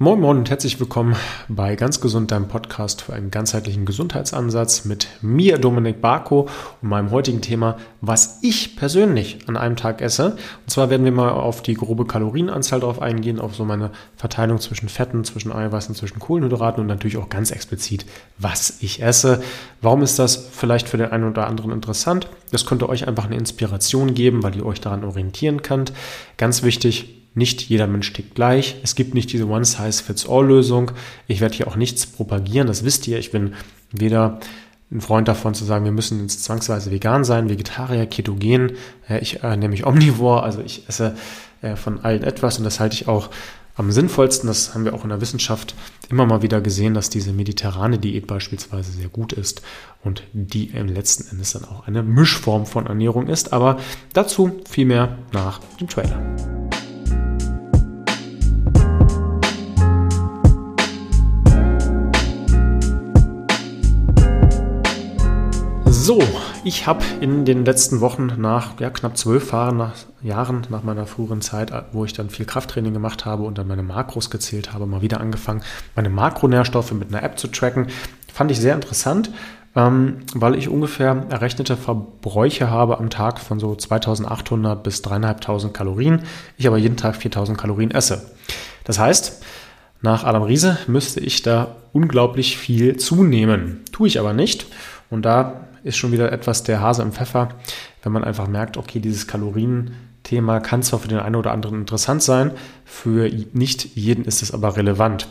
Moin Moin und herzlich willkommen bei Ganz Gesund, deinem Podcast für einen ganzheitlichen Gesundheitsansatz mit mir, Dominik Barko, und meinem heutigen Thema, was ich persönlich an einem Tag esse. Und zwar werden wir mal auf die grobe Kalorienanzahl drauf eingehen, auf so meine Verteilung zwischen Fetten, zwischen Eiweißen, zwischen Kohlenhydraten und natürlich auch ganz explizit, was ich esse. Warum ist das vielleicht für den einen oder anderen interessant? Das könnte euch einfach eine Inspiration geben, weil ihr euch daran orientieren könnt. Ganz wichtig, nicht jeder Mensch tickt gleich. Es gibt nicht diese One-Size-Fits-All-Lösung. Ich werde hier auch nichts propagieren, das wisst ihr. Ich bin weder ein Freund davon zu sagen, wir müssen jetzt zwangsweise vegan sein, Vegetarier, Ketogen. Ich äh, nehme mich Omnivore, also ich esse äh, von allen etwas und das halte ich auch am sinnvollsten. Das haben wir auch in der Wissenschaft immer mal wieder gesehen, dass diese mediterrane Diät beispielsweise sehr gut ist und die im letzten Endes dann auch eine Mischform von Ernährung ist. Aber dazu viel mehr nach dem Trailer. So, ich habe in den letzten Wochen nach ja, knapp zwölf Jahren nach, Jahren nach meiner früheren Zeit, wo ich dann viel Krafttraining gemacht habe und dann meine Makros gezählt habe, mal wieder angefangen, meine Makronährstoffe mit einer App zu tracken. Fand ich sehr interessant, ähm, weil ich ungefähr errechnete Verbräuche habe am Tag von so 2800 bis 3500 Kalorien. Ich aber jeden Tag 4000 Kalorien esse. Das heißt, nach Adam Riese müsste ich da unglaublich viel zunehmen. Tue ich aber nicht. Und da ist schon wieder etwas der Hase im Pfeffer, wenn man einfach merkt, okay, dieses Kalorienthema kann zwar für den einen oder anderen interessant sein, für nicht jeden ist es aber relevant.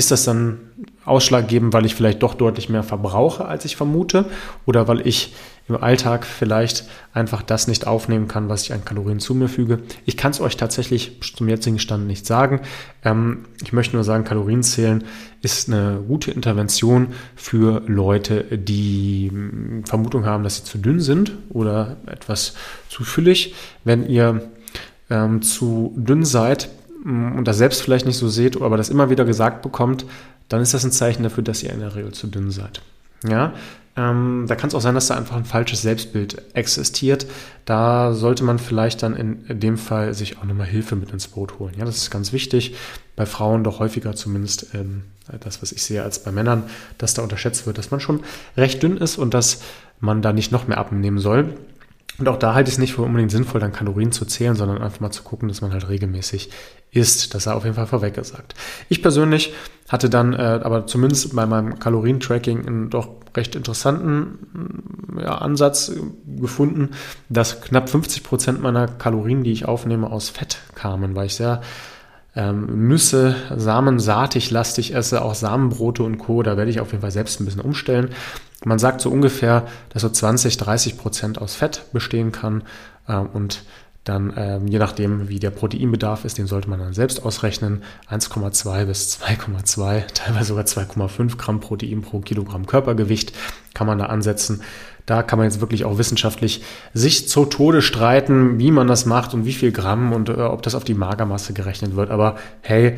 Ist das dann ausschlaggebend, weil ich vielleicht doch deutlich mehr verbrauche, als ich vermute? Oder weil ich im Alltag vielleicht einfach das nicht aufnehmen kann, was ich an Kalorien zu mir füge? Ich kann es euch tatsächlich zum jetzigen Stand nicht sagen. Ähm, ich möchte nur sagen, Kalorienzählen ist eine gute Intervention für Leute, die hm, Vermutung haben, dass sie zu dünn sind oder etwas zu füllig. Wenn ihr ähm, zu dünn seid, und das selbst vielleicht nicht so seht, aber das immer wieder gesagt bekommt, dann ist das ein Zeichen dafür, dass ihr in der Regel zu dünn seid. Ja, ähm, da kann es auch sein, dass da einfach ein falsches Selbstbild existiert. Da sollte man vielleicht dann in dem Fall sich auch nochmal Hilfe mit ins Boot holen. Ja, das ist ganz wichtig. Bei Frauen doch häufiger zumindest ähm, das, was ich sehe, als bei Männern, dass da unterschätzt wird, dass man schon recht dünn ist und dass man da nicht noch mehr abnehmen soll. Und auch da halte ich es nicht für unbedingt sinnvoll, dann Kalorien zu zählen, sondern einfach mal zu gucken, dass man halt regelmäßig isst. Das sei auf jeden Fall vorweg gesagt. Ich persönlich hatte dann äh, aber zumindest bei meinem Kalorientracking einen doch recht interessanten ja, Ansatz gefunden, dass knapp 50 Prozent meiner Kalorien, die ich aufnehme, aus Fett kamen, weil ich sehr ähm, Nüsse, Samen saatig lastig esse, auch Samenbrote und Co. Da werde ich auf jeden Fall selbst ein bisschen umstellen. Man sagt so ungefähr, dass so 20, 30 Prozent aus Fett bestehen kann äh, und dann ähm, je nachdem, wie der Proteinbedarf ist, den sollte man dann selbst ausrechnen. 1,2 bis 2,2, teilweise sogar 2,5 Gramm Protein pro Kilogramm Körpergewicht kann man da ansetzen. Da kann man jetzt wirklich auch wissenschaftlich sich zu Tode streiten, wie man das macht und wie viel Gramm und äh, ob das auf die Magermasse gerechnet wird. Aber hey,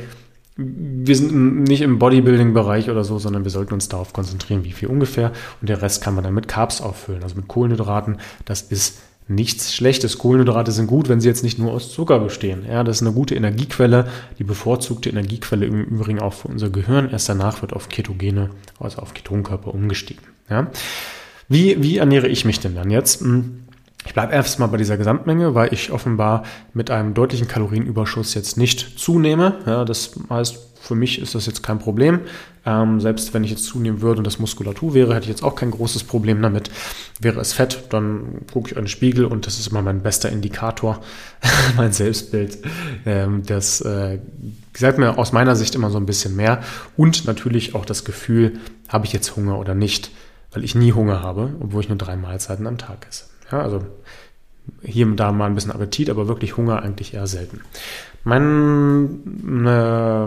wir sind nicht im Bodybuilding-Bereich oder so, sondern wir sollten uns darauf konzentrieren, wie viel ungefähr. Und der Rest kann man dann mit Carbs auffüllen, also mit Kohlenhydraten. Das ist nichts Schlechtes. Kohlenhydrate sind gut, wenn sie jetzt nicht nur aus Zucker bestehen. Ja, das ist eine gute Energiequelle, die bevorzugte Energiequelle im Übrigen auch für unser Gehirn. Erst danach wird auf Ketogene, also auf Ketonkörper umgestiegen. Ja. Wie, wie ernähre ich mich denn dann jetzt? Hm, ich bleibe erstmal bei dieser Gesamtmenge, weil ich offenbar mit einem deutlichen Kalorienüberschuss jetzt nicht zunehme. Ja, das heißt, für mich ist das jetzt kein Problem. Ähm, selbst wenn ich jetzt zunehmen würde und das Muskulatur wäre, hätte ich jetzt auch kein großes Problem damit. Wäre es Fett, dann gucke ich in den Spiegel und das ist immer mein bester Indikator, mein Selbstbild. Ähm, das äh, sagt mir aus meiner Sicht immer so ein bisschen mehr. Und natürlich auch das Gefühl, habe ich jetzt Hunger oder nicht, weil ich nie Hunger habe, obwohl ich nur drei Mahlzeiten am Tag esse. Ja, also hier und da mal ein bisschen Appetit, aber wirklich Hunger eigentlich eher selten. Mein, äh,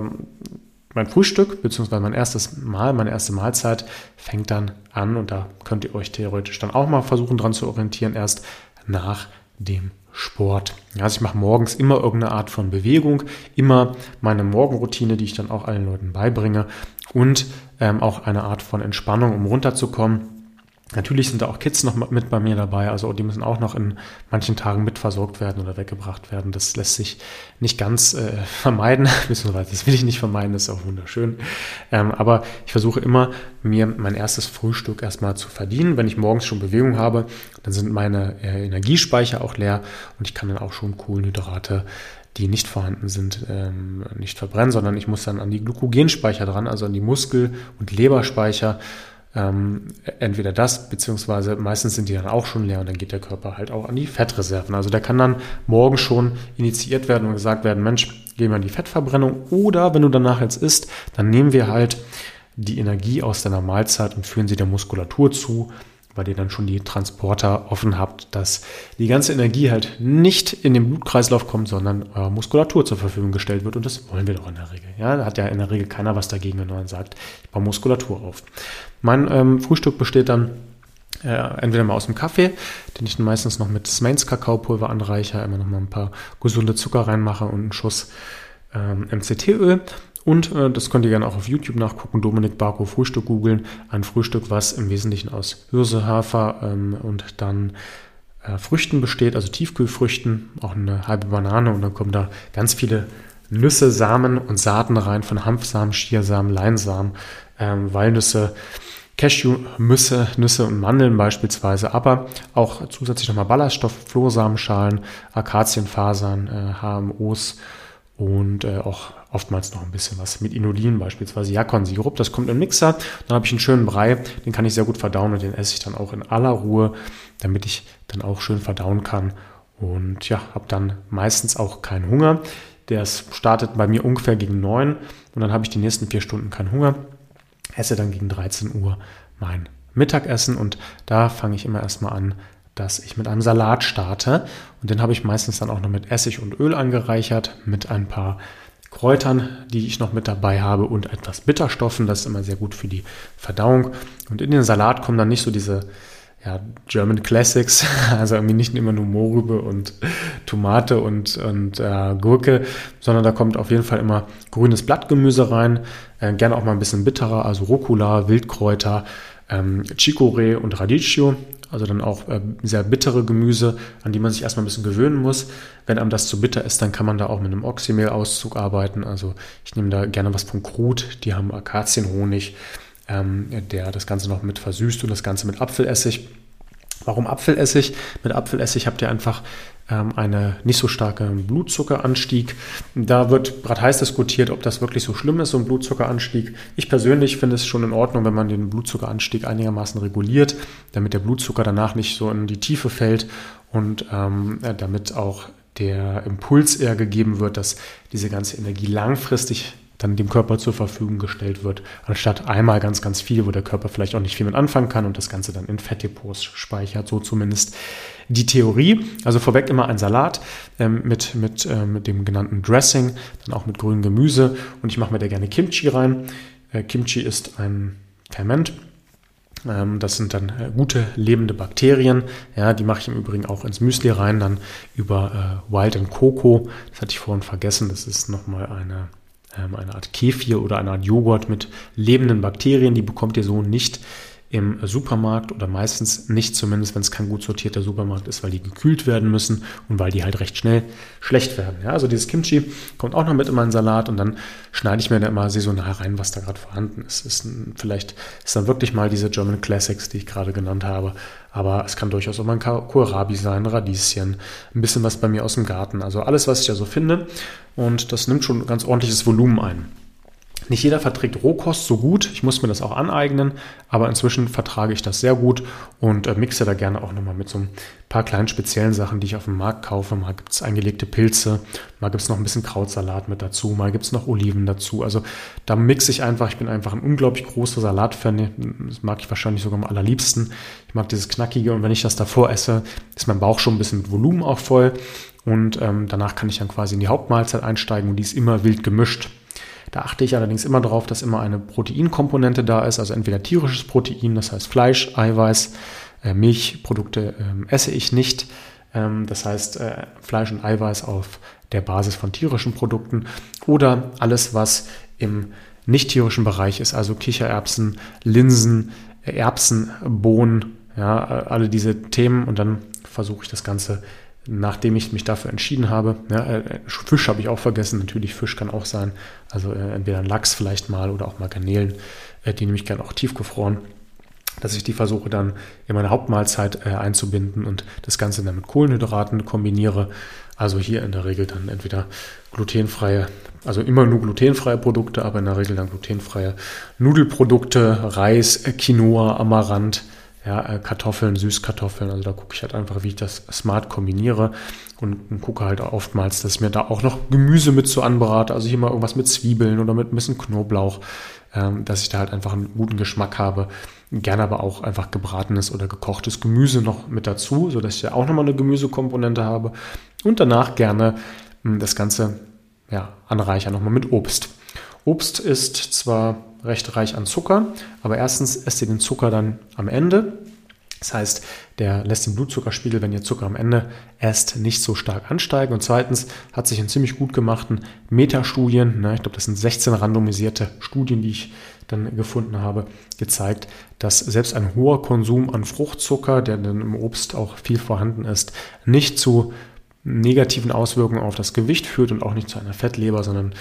mein Frühstück, beziehungsweise mein erstes Mal, meine erste Mahlzeit fängt dann an und da könnt ihr euch theoretisch dann auch mal versuchen dran zu orientieren, erst nach dem Sport. Also ich mache morgens immer irgendeine Art von Bewegung, immer meine Morgenroutine, die ich dann auch allen Leuten beibringe und ähm, auch eine Art von Entspannung, um runterzukommen Natürlich sind da auch Kids noch mit bei mir dabei, also die müssen auch noch in manchen Tagen mit versorgt werden oder weggebracht werden. Das lässt sich nicht ganz äh, vermeiden, beziehungsweise das will ich nicht vermeiden, das ist auch wunderschön. Ähm, aber ich versuche immer, mir mein erstes Frühstück erstmal zu verdienen. Wenn ich morgens schon Bewegung habe, dann sind meine äh, Energiespeicher auch leer und ich kann dann auch schon Kohlenhydrate die nicht vorhanden sind, ähm, nicht verbrennen, sondern ich muss dann an die Glykogenspeicher dran, also an die Muskel- und Leberspeicher ähm, entweder das, beziehungsweise meistens sind die dann auch schon leer und dann geht der Körper halt auch an die Fettreserven. Also der kann dann morgen schon initiiert werden und gesagt werden, Mensch, gehen wir an die Fettverbrennung. Oder wenn du danach jetzt isst, dann nehmen wir halt die Energie aus deiner Mahlzeit und führen sie der Muskulatur zu weil ihr dann schon die Transporter offen habt, dass die ganze Energie halt nicht in den Blutkreislauf kommt, sondern eurer Muskulatur zur Verfügung gestellt wird. Und das wollen wir doch in der Regel. Ja, da hat ja in der Regel keiner was dagegen, wenn man sagt, ich baue Muskulatur auf. Mein ähm, Frühstück besteht dann äh, entweder mal aus dem Kaffee, den ich dann meistens noch mit Smains Kakaopulver anreiche, immer noch mal ein paar gesunde Zucker reinmache und einen Schuss ähm, MCT-Öl und äh, das könnt ihr gerne auch auf YouTube nachgucken, Dominik Barco Frühstück googeln. Ein Frühstück, was im Wesentlichen aus Hirse, Hafer ähm, und dann äh, Früchten besteht, also Tiefkühlfrüchten, auch eine halbe Banane und dann kommen da ganz viele Nüsse, Samen und Saaten rein, von Hanfsamen, Schiersamen, Leinsamen, ähm, Walnüsse, Cashew-Nüsse Nüsse und Mandeln beispielsweise, aber auch zusätzlich nochmal Ballaststoff, Flohsamenschalen, Akazienfasern, äh, HMOs und äh, auch oftmals noch ein bisschen was mit Inulin, beispielsweise Jakon-Sirup. Das kommt im Mixer. Dann habe ich einen schönen Brei, den kann ich sehr gut verdauen und den esse ich dann auch in aller Ruhe, damit ich dann auch schön verdauen kann. Und ja, habe dann meistens auch keinen Hunger. Der startet bei mir ungefähr gegen neun und dann habe ich die nächsten vier Stunden keinen Hunger. Esse dann gegen 13 Uhr mein Mittagessen und da fange ich immer erstmal an, dass ich mit einem Salat starte. Und den habe ich meistens dann auch noch mit Essig und Öl angereichert, mit ein paar Kräutern, die ich noch mit dabei habe und etwas Bitterstoffen. Das ist immer sehr gut für die Verdauung. Und in den Salat kommen dann nicht so diese ja, German Classics, also irgendwie nicht immer nur Mohrrübe und Tomate und, und äh, Gurke, sondern da kommt auf jeden Fall immer grünes Blattgemüse rein, äh, gerne auch mal ein bisschen bitterer, also Rucola, Wildkräuter, ähm, Chicorée und Radicchio also dann auch äh, sehr bittere Gemüse, an die man sich erstmal ein bisschen gewöhnen muss. Wenn einem das zu bitter ist, dann kann man da auch mit einem Oxymehl-Auszug arbeiten. Also ich nehme da gerne was von Krut, die haben Akazienhonig, ähm, der das Ganze noch mit versüßt und das Ganze mit Apfelessig. Warum Apfelessig? Mit Apfelessig habt ihr einfach ähm, eine nicht so starke Blutzuckeranstieg. Da wird gerade heiß diskutiert, ob das wirklich so schlimm ist, so ein Blutzuckeranstieg. Ich persönlich finde es schon in Ordnung, wenn man den Blutzuckeranstieg einigermaßen reguliert, damit der Blutzucker danach nicht so in die Tiefe fällt und ähm, damit auch der Impuls eher gegeben wird, dass diese ganze Energie langfristig dann dem Körper zur Verfügung gestellt wird, anstatt einmal ganz, ganz viel, wo der Körper vielleicht auch nicht viel mit anfangen kann und das Ganze dann in Fettdepots speichert, so zumindest die Theorie. Also vorweg immer ein Salat ähm, mit, mit, äh, mit dem genannten Dressing, dann auch mit grünem Gemüse und ich mache mir da gerne Kimchi rein. Äh, Kimchi ist ein Ferment, ähm, das sind dann äh, gute lebende Bakterien. Ja, die mache ich im Übrigen auch ins Müsli rein, dann über äh, Wild and Coco. Das hatte ich vorhin vergessen. Das ist nochmal eine eine Art Kefir oder eine Art Joghurt mit lebenden Bakterien. Die bekommt ihr so nicht im Supermarkt oder meistens nicht, zumindest wenn es kein gut sortierter Supermarkt ist, weil die gekühlt werden müssen und weil die halt recht schnell schlecht werden. Ja, also dieses Kimchi kommt auch noch mit in meinen Salat und dann schneide ich mir da immer saisonal rein, was da gerade vorhanden ist. ist ein, vielleicht ist dann wirklich mal diese German Classics, die ich gerade genannt habe, aber es kann durchaus auch mal ein Kohlrabi sein, Radieschen, ein bisschen was bei mir aus dem Garten. Also alles, was ich da so finde und das nimmt schon ganz ordentliches Volumen ein. Nicht jeder verträgt Rohkost so gut. Ich muss mir das auch aneignen, aber inzwischen vertrage ich das sehr gut und äh, mixe da gerne auch nochmal mit so ein paar kleinen speziellen Sachen, die ich auf dem Markt kaufe. Mal gibt es eingelegte Pilze, mal gibt es noch ein bisschen Krautsalat mit dazu, mal gibt es noch Oliven dazu. Also da mixe ich einfach. Ich bin einfach ein unglaublich großer Salatfan. Das mag ich wahrscheinlich sogar am allerliebsten. Ich mag dieses Knackige und wenn ich das davor esse, ist mein Bauch schon ein bisschen mit Volumen auch voll. Und ähm, danach kann ich dann quasi in die Hauptmahlzeit einsteigen und die ist immer wild gemischt. Da achte ich allerdings immer darauf, dass immer eine Proteinkomponente da ist, also entweder tierisches Protein, das heißt Fleisch, Eiweiß, äh, Milchprodukte äh, esse ich nicht. Ähm, das heißt äh, Fleisch und Eiweiß auf der Basis von tierischen Produkten oder alles, was im nicht tierischen Bereich ist, also Kichererbsen, Linsen, Erbsen, Bohnen, ja, alle diese Themen und dann versuche ich das Ganze nachdem ich mich dafür entschieden habe. Ja, äh, Fisch habe ich auch vergessen, natürlich Fisch kann auch sein. Also äh, entweder ein Lachs vielleicht mal oder auch mal Garnelen, äh, die nehme ich gerne auch tiefgefroren, dass ich die versuche dann in meine Hauptmahlzeit äh, einzubinden und das Ganze dann mit Kohlenhydraten kombiniere. Also hier in der Regel dann entweder glutenfreie, also immer nur glutenfreie Produkte, aber in der Regel dann glutenfreie Nudelprodukte, Reis, Quinoa, Amaranth, ja, äh, Kartoffeln, Süßkartoffeln. Also da gucke ich halt einfach, wie ich das smart kombiniere und, und, gucke halt oftmals, dass ich mir da auch noch Gemüse mit so anbrate. Also hier mal irgendwas mit Zwiebeln oder mit ein bisschen Knoblauch, ähm, dass ich da halt einfach einen guten Geschmack habe. Gerne aber auch einfach gebratenes oder gekochtes Gemüse noch mit dazu, sodass ich ja auch nochmal eine Gemüsekomponente habe. Und danach gerne mh, hm, das Ganze ja, anreichern nochmal mit Obst. Obst ist zwar recht reich an Zucker, aber erstens esst ihr den Zucker dann am Ende. Das heißt, der lässt den Blutzuckerspiegel, wenn ihr Zucker am Ende esst, nicht so stark ansteigen. Und zweitens hat sich in ziemlich gut gemachten Metastudien, ne, ich glaube, das sind 16 randomisierte Studien, die ich dann gefunden habe, gezeigt, dass selbst ein hoher Konsum an Fruchtzucker, der dann im Obst auch viel vorhanden ist, nicht zu negativen Auswirkungen auf das Gewicht führt und auch nicht zu einer Fettleber, sondern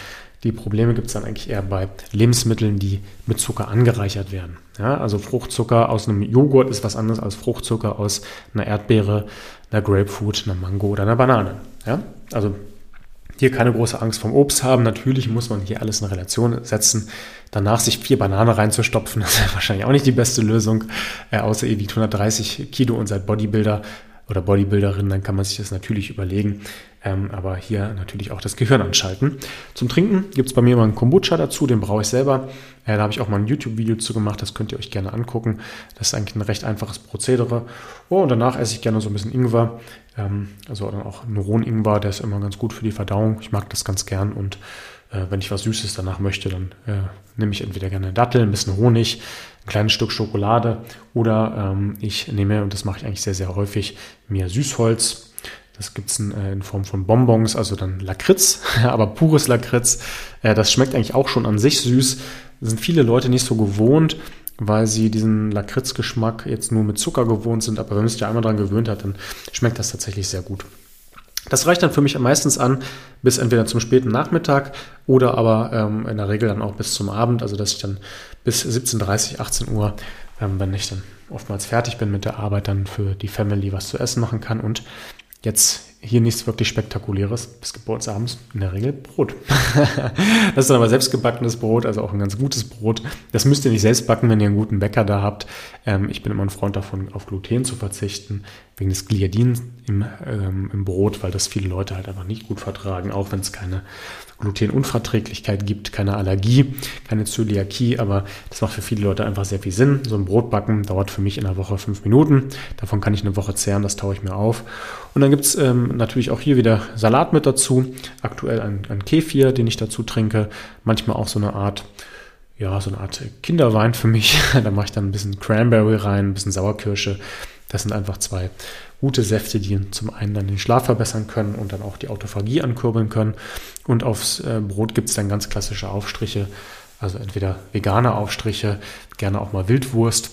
die Probleme gibt es dann eigentlich eher bei Lebensmitteln, die mit Zucker angereichert werden. Ja, also Fruchtzucker aus einem Joghurt ist was anderes als Fruchtzucker aus einer Erdbeere, einer Grapefruit, einer Mango oder einer Banane. Ja, also hier keine große Angst vom Obst haben. Natürlich muss man hier alles in Relation setzen. Danach sich vier Bananen reinzustopfen, ist wahrscheinlich auch nicht die beste Lösung. Äh, außer ihr wiegt 130 Kilo und seid Bodybuilder oder Bodybuilderin, dann kann man sich das natürlich überlegen. Ähm, aber hier natürlich auch das Gehirn anschalten. Zum Trinken gibt es bei mir immer einen Kombucha dazu, den brauche ich selber. Äh, da habe ich auch mal ein YouTube-Video zu gemacht, das könnt ihr euch gerne angucken. Das ist eigentlich ein recht einfaches Prozedere. Oh, und danach esse ich gerne so ein bisschen Ingwer. Ähm, also dann auch einen Ingwer, der ist immer ganz gut für die Verdauung. Ich mag das ganz gern und äh, wenn ich was Süßes danach möchte, dann äh, nehme ich entweder gerne Dattel, ein bisschen Honig, ein kleines Stück Schokolade oder ähm, ich nehme, und das mache ich eigentlich sehr, sehr häufig, mir Süßholz. Das gibt es in, äh, in, Form von Bonbons, also dann Lakritz, aber pures Lakritz. Äh, das schmeckt eigentlich auch schon an sich süß. Das sind viele Leute nicht so gewohnt, weil sie diesen Lakritzgeschmack jetzt nur mit Zucker gewohnt sind. Aber wenn man sich da einmal dran gewöhnt hat, dann schmeckt das tatsächlich sehr gut. Das reicht dann für mich meistens an bis entweder zum späten Nachmittag oder aber ähm, in der Regel dann auch bis zum Abend, also dass ich dann bis 17.30, 18 Uhr, ähm, wenn ich dann oftmals fertig bin mit der Arbeit, dann für die Family was zu essen machen kann. Und jetzt hier nichts wirklich Spektakuläres. Es gibt bei uns abends in der Regel Brot. das ist dann aber selbstgebackenes Brot, also auch ein ganz gutes Brot. Das müsst ihr nicht selbst backen, wenn ihr einen guten Bäcker da habt. Ähm, ich bin immer ein Freund davon, auf Gluten zu verzichten, wegen des Gliadins im, ähm, im Brot, weil das viele Leute halt einfach nicht gut vertragen, auch wenn es keine Glutenunverträglichkeit gibt, keine Allergie, keine Zöliakie, aber das macht für viele Leute einfach sehr viel Sinn. So ein Brotbacken dauert für mich in der Woche fünf Minuten. Davon kann ich eine Woche zehren, das taue ich mir auf. Und dann gibt's ähm, natürlich auch hier wieder Salat mit dazu. Aktuell ein, ein Kefir, den ich dazu trinke. Manchmal auch so eine Art ja, so eine Art Kinderwein für mich. da mache ich dann ein bisschen Cranberry rein, ein bisschen Sauerkirsche. Das sind einfach zwei gute Säfte, die zum einen dann den Schlaf verbessern können und dann auch die Autophagie ankurbeln können. Und aufs äh, Brot gibt es dann ganz klassische Aufstriche, also entweder vegane Aufstriche, gerne auch mal Wildwurst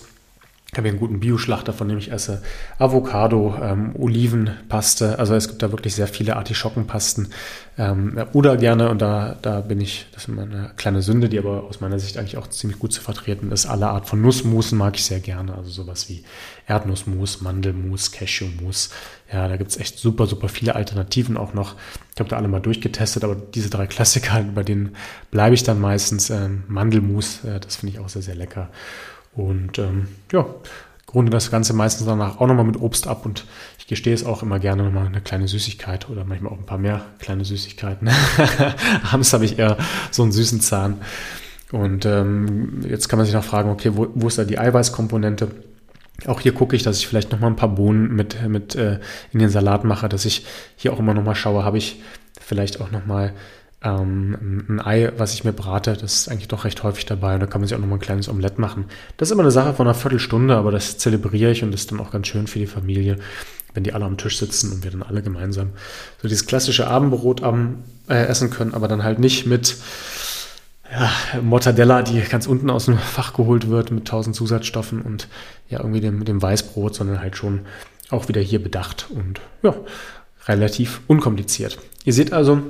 ich habe hier einen guten Bioschlachter, von dem ich esse. Avocado, ähm, Olivenpaste. Also es gibt da wirklich sehr viele Artischockenpasten. Ähm, oder gerne, und da, da bin ich, das ist eine kleine Sünde, die aber aus meiner Sicht eigentlich auch ziemlich gut zu vertreten ist. Alle Art von Nussmusen mag ich sehr gerne. Also sowas wie Erdnussmus, Mandelmus, Cashewmus. Ja, da gibt's echt super, super viele Alternativen auch noch. Ich habe da alle mal durchgetestet, aber diese drei Klassiker, bei denen bleibe ich dann meistens. Ähm, Mandelmus, äh, das finde ich auch sehr, sehr lecker. Und ähm, ja, runde das Ganze meistens danach auch nochmal mit Obst ab und ich gestehe es auch immer gerne nochmal eine kleine Süßigkeit oder manchmal auch ein paar mehr kleine Süßigkeiten. Abends habe ich eher so einen süßen Zahn. Und ähm, jetzt kann man sich noch fragen, okay, wo, wo ist da die Eiweißkomponente? Auch hier gucke ich, dass ich vielleicht nochmal ein paar Bohnen mit, mit äh, in den Salat mache, dass ich hier auch immer nochmal schaue, habe ich vielleicht auch nochmal ähm, ein Ei, was ich mir brate, das ist eigentlich doch recht häufig dabei und da kann man sich auch nochmal ein kleines Omelett machen. Das ist immer eine Sache von einer Viertelstunde, aber das zelebriere ich und ist dann auch ganz schön für die Familie, wenn die alle am Tisch sitzen und wir dann alle gemeinsam so dieses klassische Abendbrot am, äh, essen können, aber dann halt nicht mit ja, Mortadella, die ganz unten aus dem Fach geholt wird mit tausend Zusatzstoffen und ja irgendwie dem, dem Weißbrot, sondern halt schon auch wieder hier bedacht und ja, relativ unkompliziert. Ihr seht also,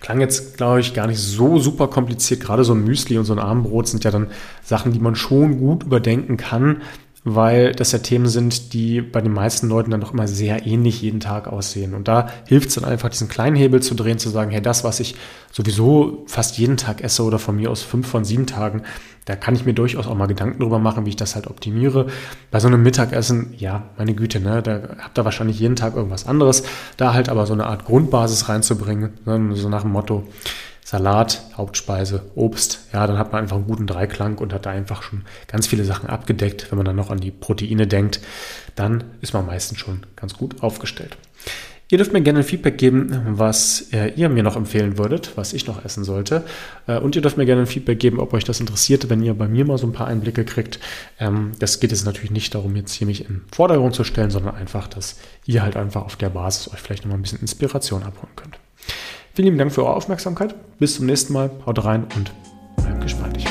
klang jetzt, glaube ich, gar nicht so super kompliziert. Gerade so ein Müsli und so ein Armbrot sind ja dann Sachen, die man schon gut überdenken kann, weil das ja Themen sind, die bei den meisten Leuten dann doch immer sehr ähnlich jeden Tag aussehen. Und da hilft es dann einfach, diesen kleinen Hebel zu drehen, zu sagen, hey, das, was ich sowieso fast jeden Tag esse oder von mir aus fünf von sieben Tagen, da kann ich mir durchaus auch mal Gedanken drüber machen, wie ich das halt optimiere. Bei so einem Mittagessen, ja, meine Güte, ne, da habt ihr wahrscheinlich jeden Tag irgendwas anderes. Da halt aber so eine Art Grundbasis reinzubringen, ne, so nach dem Motto, Salat, Hauptspeise, Obst, ja, dann hat man einfach einen guten Dreiklang und hat da einfach schon ganz viele Sachen abgedeckt. Wenn man dann noch an die Proteine denkt, dann ist man meistens schon ganz gut aufgestellt. Ihr dürft mir gerne ein Feedback geben, was äh, ihr mir noch empfehlen würdet, was ich noch essen sollte. Äh, und ihr dürft mir gerne ein Feedback geben, ob euch das interessiert, wenn ihr bei mir mal so ein paar Einblicke kriegt. Ähm, das geht jetzt natürlich nicht darum, jetzt hier mich in Vordergrund zu stellen, sondern einfach, dass ihr halt einfach auf der Basis euch vielleicht noch mal ein bisschen Inspiration abholen könnt. Vielen lieben Dank für eure Aufmerksamkeit. Bis zum nächsten Mal. Haut rein und bleibt gespannt.